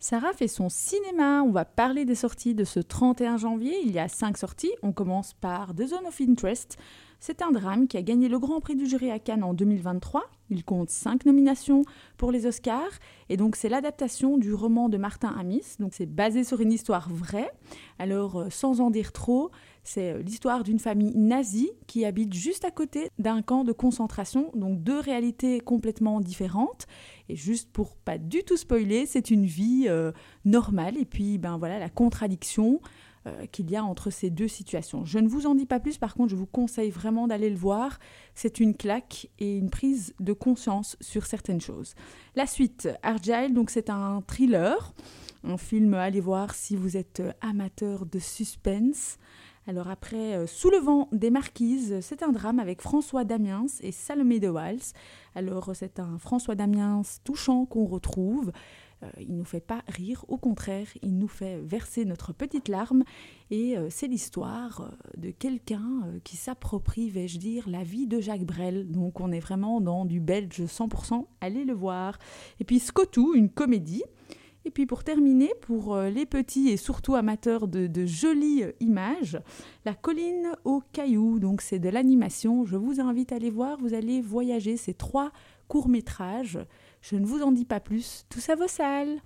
Sarah fait son cinéma. On va parler des sorties de ce 31 janvier. Il y a cinq sorties. On commence par The Zone of Interest. C'est un drame qui a gagné le Grand Prix du jury à Cannes en 2023. Il compte cinq nominations pour les Oscars. Et donc, c'est l'adaptation du roman de Martin Amis. Donc, c'est basé sur une histoire vraie. Alors, euh, sans en dire trop, c'est euh, l'histoire d'une famille nazie qui habite juste à côté d'un camp de concentration. Donc, deux réalités complètement différentes. Et juste pour pas du tout spoiler, c'est une vie euh, normale. Et puis, ben voilà, la contradiction euh, qu'il y a entre ces deux situations. Je ne vous en dis pas plus, par contre, je vous conseille vraiment d'aller le voir. C'est une claque et une prise de conscience sur certaines choses. La suite, Argyle, donc c'est un thriller, un film à aller voir si vous êtes amateur de suspense. Alors après, euh, des marquises, c'est un drame avec François Damiens et Salomé de Wals. Alors c'est un François Damiens touchant qu'on retrouve. Euh, il ne nous fait pas rire, au contraire, il nous fait verser notre petite larme. Et euh, c'est l'histoire de quelqu'un qui s'approprie, vais-je dire, la vie de Jacques Brel. Donc on est vraiment dans du belge 100%, allez le voir. Et puis Scotou, une comédie. Et puis pour terminer, pour euh, les petits et surtout amateurs de, jolies euh, images, La colline aux cailloux, donc c'est de l'animation. Je vous invite à aller voir, vous allez voyager ces trois courts-métrages. Je ne vous en dis pas plus, tout ça vaut sale